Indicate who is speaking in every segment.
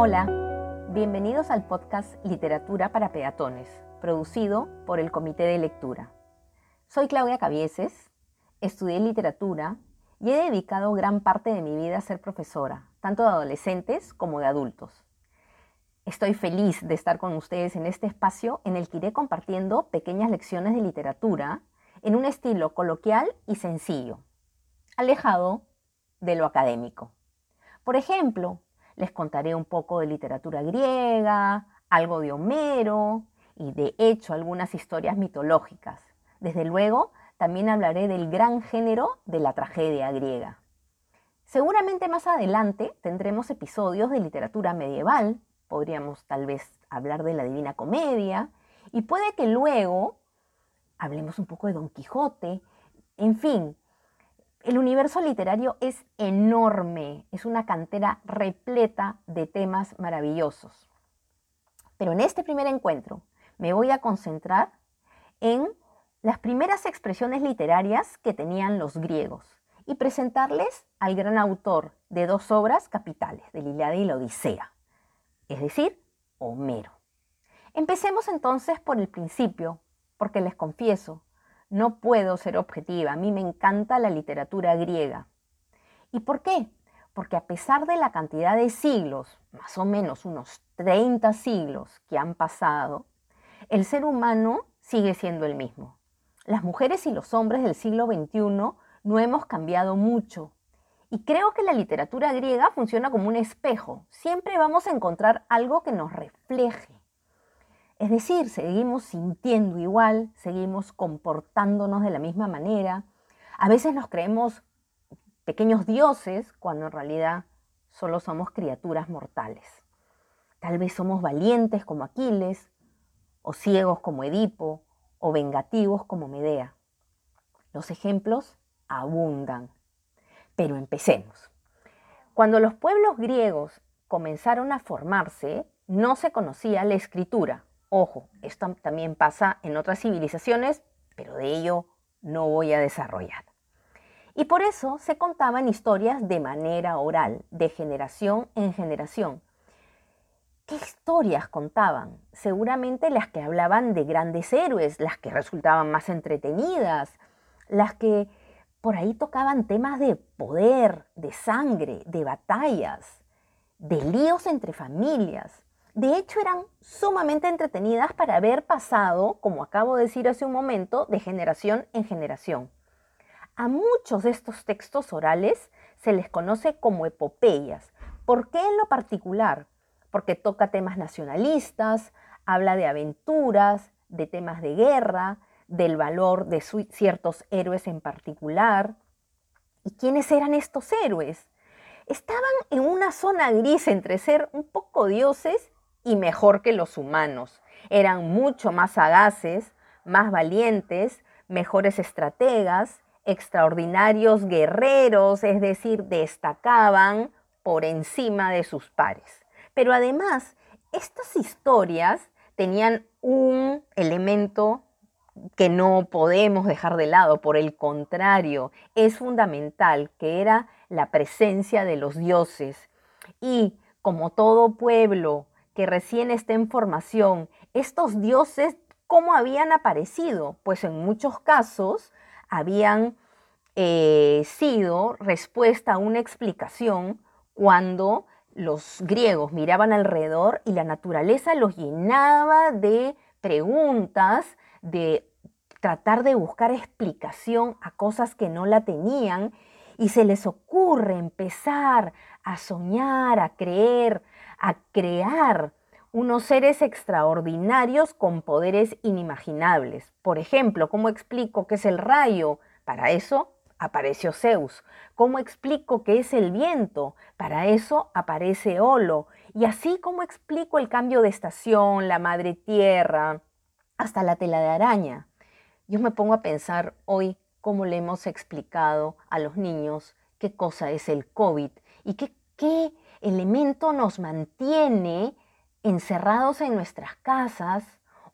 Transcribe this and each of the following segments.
Speaker 1: Hola, bienvenidos al podcast Literatura para Peatones, producido por el Comité de Lectura. Soy Claudia Cabieses, estudié literatura y he dedicado gran parte de mi vida a ser profesora, tanto de adolescentes como de adultos. Estoy feliz de estar con ustedes en este espacio en el que iré compartiendo pequeñas lecciones de literatura en un estilo coloquial y sencillo, alejado de lo académico. Por ejemplo, les contaré un poco de literatura griega, algo de Homero y de hecho algunas historias mitológicas. Desde luego, también hablaré del gran género de la tragedia griega. Seguramente más adelante tendremos episodios de literatura medieval, podríamos tal vez hablar de la Divina Comedia, y puede que luego hablemos un poco de Don Quijote, en fin, el universo literario es enorme, es una cantera repleta de temas maravillosos. Pero en este primer encuentro me voy a concentrar en las primeras expresiones literarias que tenían los griegos y presentarles al gran autor de dos obras capitales, de y la Odisea, es decir, Homero. Empecemos entonces por el principio, porque les confieso, no puedo ser objetiva, a mí me encanta la literatura griega. ¿Y por qué? Porque a pesar de la cantidad de siglos, más o menos unos 30 siglos que han pasado, el ser humano sigue siendo el mismo. Las mujeres y los hombres del siglo XXI no hemos cambiado mucho. Y creo que la literatura griega funciona como un espejo. Siempre vamos a encontrar algo que nos refleje. Es decir, seguimos sintiendo igual, seguimos comportándonos de la misma manera. A veces nos creemos pequeños dioses cuando en realidad solo somos criaturas mortales. Tal vez somos valientes como Aquiles, o ciegos como Edipo, o vengativos como Medea. Los ejemplos abundan. Pero empecemos. Cuando los pueblos griegos comenzaron a formarse, no se conocía la escritura, Ojo, esto también pasa en otras civilizaciones, pero de ello no voy a desarrollar. Y por eso se contaban historias de manera oral, de generación en generación. ¿Qué historias contaban? Seguramente las que hablaban de grandes héroes, las que resultaban más entretenidas, las que por ahí tocaban temas de poder, de sangre, de batallas, de líos entre familias. De hecho, eran sumamente entretenidas para haber pasado, como acabo de decir hace un momento, de generación en generación. A muchos de estos textos orales se les conoce como epopeyas. ¿Por qué en lo particular? Porque toca temas nacionalistas, habla de aventuras, de temas de guerra, del valor de ciertos héroes en particular. ¿Y quiénes eran estos héroes? Estaban en una zona gris entre ser un poco dioses y mejor que los humanos. Eran mucho más sagaces, más valientes, mejores estrategas, extraordinarios guerreros, es decir, destacaban por encima de sus pares. Pero además, estas historias tenían un elemento que no podemos dejar de lado, por el contrario, es fundamental, que era la presencia de los dioses. Y como todo pueblo que recién está en formación, estos dioses, ¿cómo habían aparecido? Pues en muchos casos habían eh, sido respuesta a una explicación cuando los griegos miraban alrededor y la naturaleza los llenaba de preguntas, de tratar de buscar explicación a cosas que no la tenían y se les ocurre empezar a soñar, a creer, a crear unos seres extraordinarios con poderes inimaginables. Por ejemplo, ¿cómo explico qué es el rayo? Para eso apareció Zeus. ¿Cómo explico qué es el viento? Para eso aparece Olo. Y así como explico el cambio de estación, la madre tierra, hasta la tela de araña. Yo me pongo a pensar hoy cómo le hemos explicado a los niños qué cosa es el COVID y qué, qué elemento nos mantiene encerrados en nuestras casas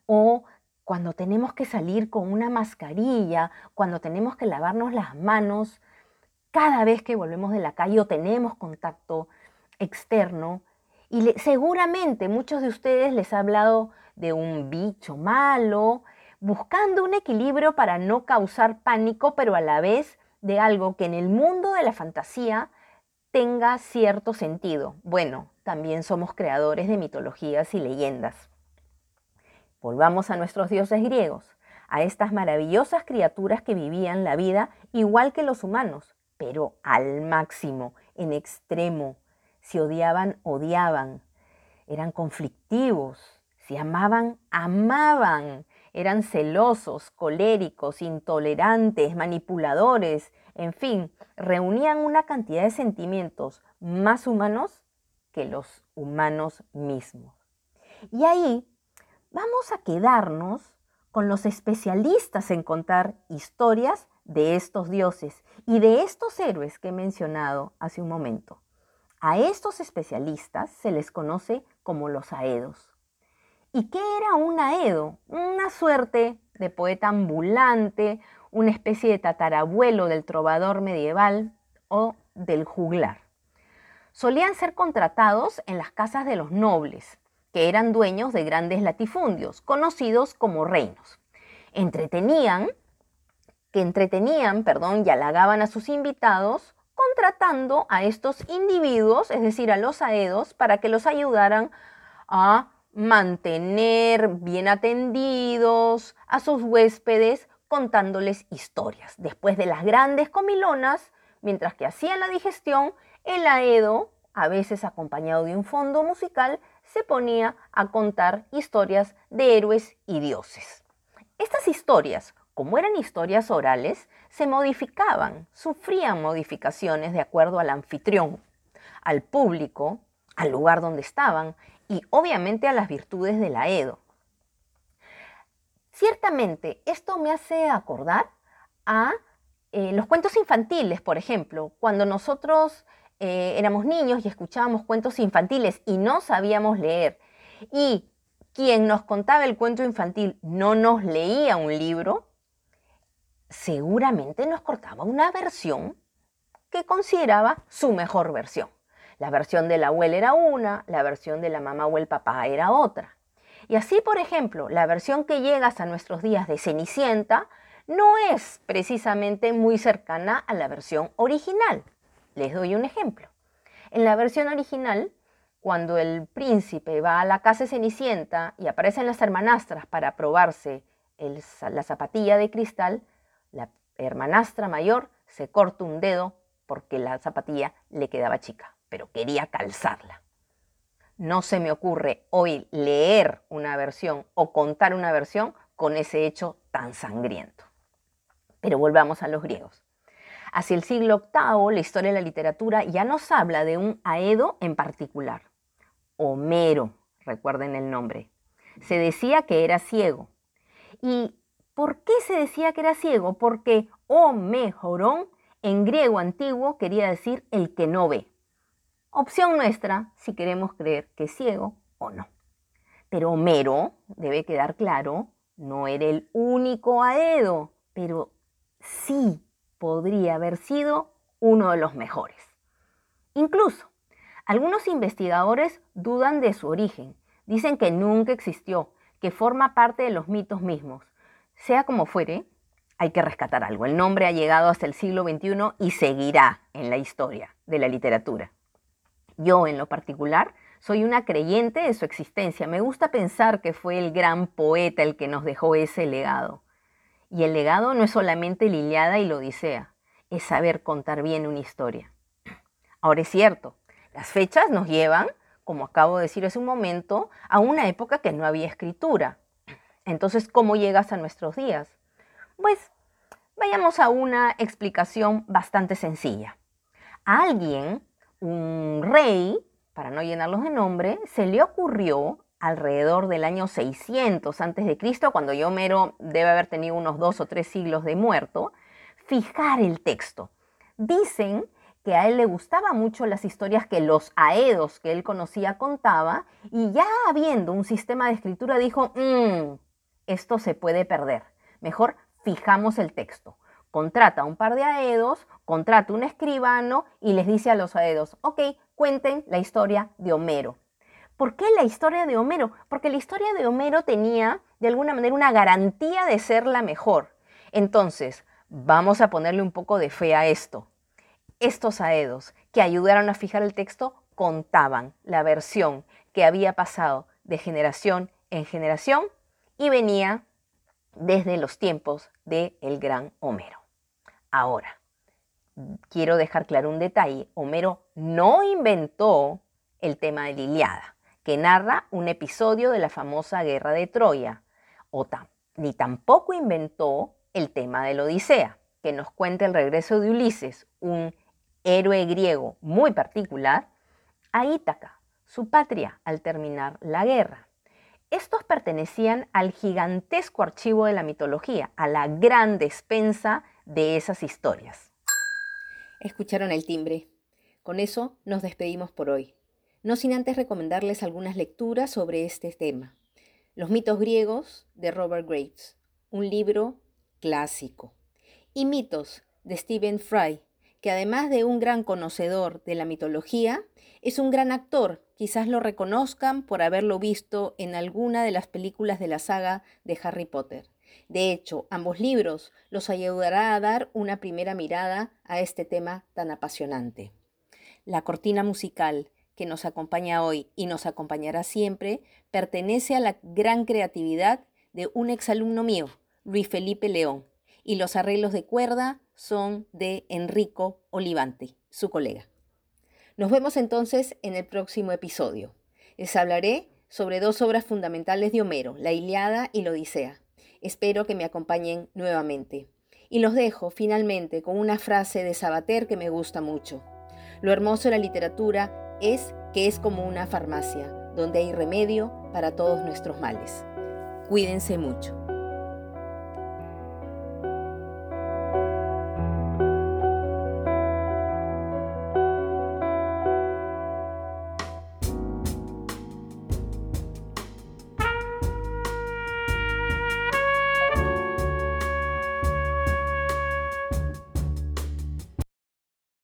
Speaker 1: o cuando tenemos que salir con una mascarilla, cuando tenemos que lavarnos las manos, cada vez que volvemos de la calle o tenemos contacto externo. Y seguramente muchos de ustedes les ha hablado de un bicho malo, buscando un equilibrio para no causar pánico, pero a la vez de algo que en el mundo de la fantasía tenga cierto sentido. Bueno, también somos creadores de mitologías y leyendas. Volvamos a nuestros dioses griegos, a estas maravillosas criaturas que vivían la vida igual que los humanos, pero al máximo, en extremo. Si odiaban, odiaban. Eran conflictivos. Si amaban, amaban. Eran celosos, coléricos, intolerantes, manipuladores, en fin, reunían una cantidad de sentimientos más humanos que los humanos mismos. Y ahí vamos a quedarnos con los especialistas en contar historias de estos dioses y de estos héroes que he mencionado hace un momento. A estos especialistas se les conoce como los aedos. ¿Y qué era un aedo? Una suerte de poeta ambulante, una especie de tatarabuelo del trovador medieval o del juglar. Solían ser contratados en las casas de los nobles, que eran dueños de grandes latifundios, conocidos como reinos. Entretenían, que entretenían, perdón, y halagaban a sus invitados contratando a estos individuos, es decir, a los aedos, para que los ayudaran a mantener bien atendidos a sus huéspedes contándoles historias. Después de las grandes comilonas, mientras que hacían la digestión, el aedo, a veces acompañado de un fondo musical, se ponía a contar historias de héroes y dioses. Estas historias, como eran historias orales, se modificaban, sufrían modificaciones de acuerdo al anfitrión, al público, al lugar donde estaban y obviamente a las virtudes del aedo. Ciertamente, esto me hace acordar a eh, los cuentos infantiles, por ejemplo, cuando nosotros eh, éramos niños y escuchábamos cuentos infantiles y no sabíamos leer y quien nos contaba el cuento infantil no nos leía un libro, seguramente nos cortaba una versión que consideraba su mejor versión. La versión de la abuela era una, la versión de la mamá o el papá era otra. Y así, por ejemplo, la versión que llega hasta nuestros días de Cenicienta no es precisamente muy cercana a la versión original. Les doy un ejemplo. En la versión original, cuando el príncipe va a la casa de Cenicienta y aparecen las hermanastras para probarse la zapatilla de cristal, la hermanastra mayor se corta un dedo porque la zapatilla le quedaba chica pero quería calzarla. No se me ocurre hoy leer una versión o contar una versión con ese hecho tan sangriento. Pero volvamos a los griegos. Hacia el siglo VIII, la historia de la literatura ya nos habla de un aedo en particular. Homero, recuerden el nombre. Se decía que era ciego. ¿Y por qué se decía que era ciego? Porque Homejorón en griego antiguo quería decir el que no ve. Opción nuestra si queremos creer que es ciego o no. Pero Homero, debe quedar claro, no era el único Aedo, pero sí podría haber sido uno de los mejores. Incluso, algunos investigadores dudan de su origen. Dicen que nunca existió, que forma parte de los mitos mismos. Sea como fuere, hay que rescatar algo. El nombre ha llegado hasta el siglo XXI y seguirá en la historia de la literatura. Yo en lo particular soy una creyente de su existencia. Me gusta pensar que fue el gran poeta el que nos dejó ese legado. Y el legado no es solamente Liliada y la Odisea, es saber contar bien una historia. Ahora es cierto, las fechas nos llevan, como acabo de decir hace un momento, a una época que no había escritura. Entonces, ¿cómo llegas a nuestros días? Pues vayamos a una explicación bastante sencilla. alguien un rey, para no llenarlos de nombre, se le ocurrió alrededor del año 600 a.C., cuando Homero debe haber tenido unos dos o tres siglos de muerto, fijar el texto. Dicen que a él le gustaban mucho las historias que los aedos que él conocía contaba y ya habiendo un sistema de escritura dijo, mm, esto se puede perder, mejor fijamos el texto contrata un par de aedos, contrata un escribano y les dice a los aedos, ok, cuenten la historia de Homero. ¿Por qué la historia de Homero? Porque la historia de Homero tenía, de alguna manera, una garantía de ser la mejor. Entonces, vamos a ponerle un poco de fe a esto. Estos aedos que ayudaron a fijar el texto contaban la versión que había pasado de generación en generación y venía desde los tiempos del el gran Homero. Ahora, quiero dejar claro un detalle. Homero no inventó el tema de la Iliada, que narra un episodio de la famosa guerra de Troya, ni tampoco inventó el tema de la Odisea, que nos cuenta el regreso de Ulises, un héroe griego muy particular, a Ítaca, su patria, al terminar la guerra. Estos pertenecían al gigantesco archivo de la mitología, a la gran despensa de esas historias.
Speaker 2: Escucharon el timbre. Con eso nos despedimos por hoy, no sin antes recomendarles algunas lecturas sobre este tema. Los mitos griegos de Robert Graves, un libro clásico. Y mitos de Stephen Fry, que además de un gran conocedor de la mitología, es un gran actor. Quizás lo reconozcan por haberlo visto en alguna de las películas de la saga de Harry Potter. De hecho, ambos libros los ayudará a dar una primera mirada a este tema tan apasionante. La cortina musical que nos acompaña hoy y nos acompañará siempre pertenece a la gran creatividad de un exalumno mío, Luis Felipe León, y los arreglos de cuerda son de Enrico Olivante, su colega. Nos vemos entonces en el próximo episodio. Les hablaré sobre dos obras fundamentales de Homero, la Iliada y la Odisea. Espero que me acompañen nuevamente. Y los dejo finalmente con una frase de Sabater que me gusta mucho. Lo hermoso de la literatura es que es como una farmacia, donde hay remedio para todos nuestros males. Cuídense mucho.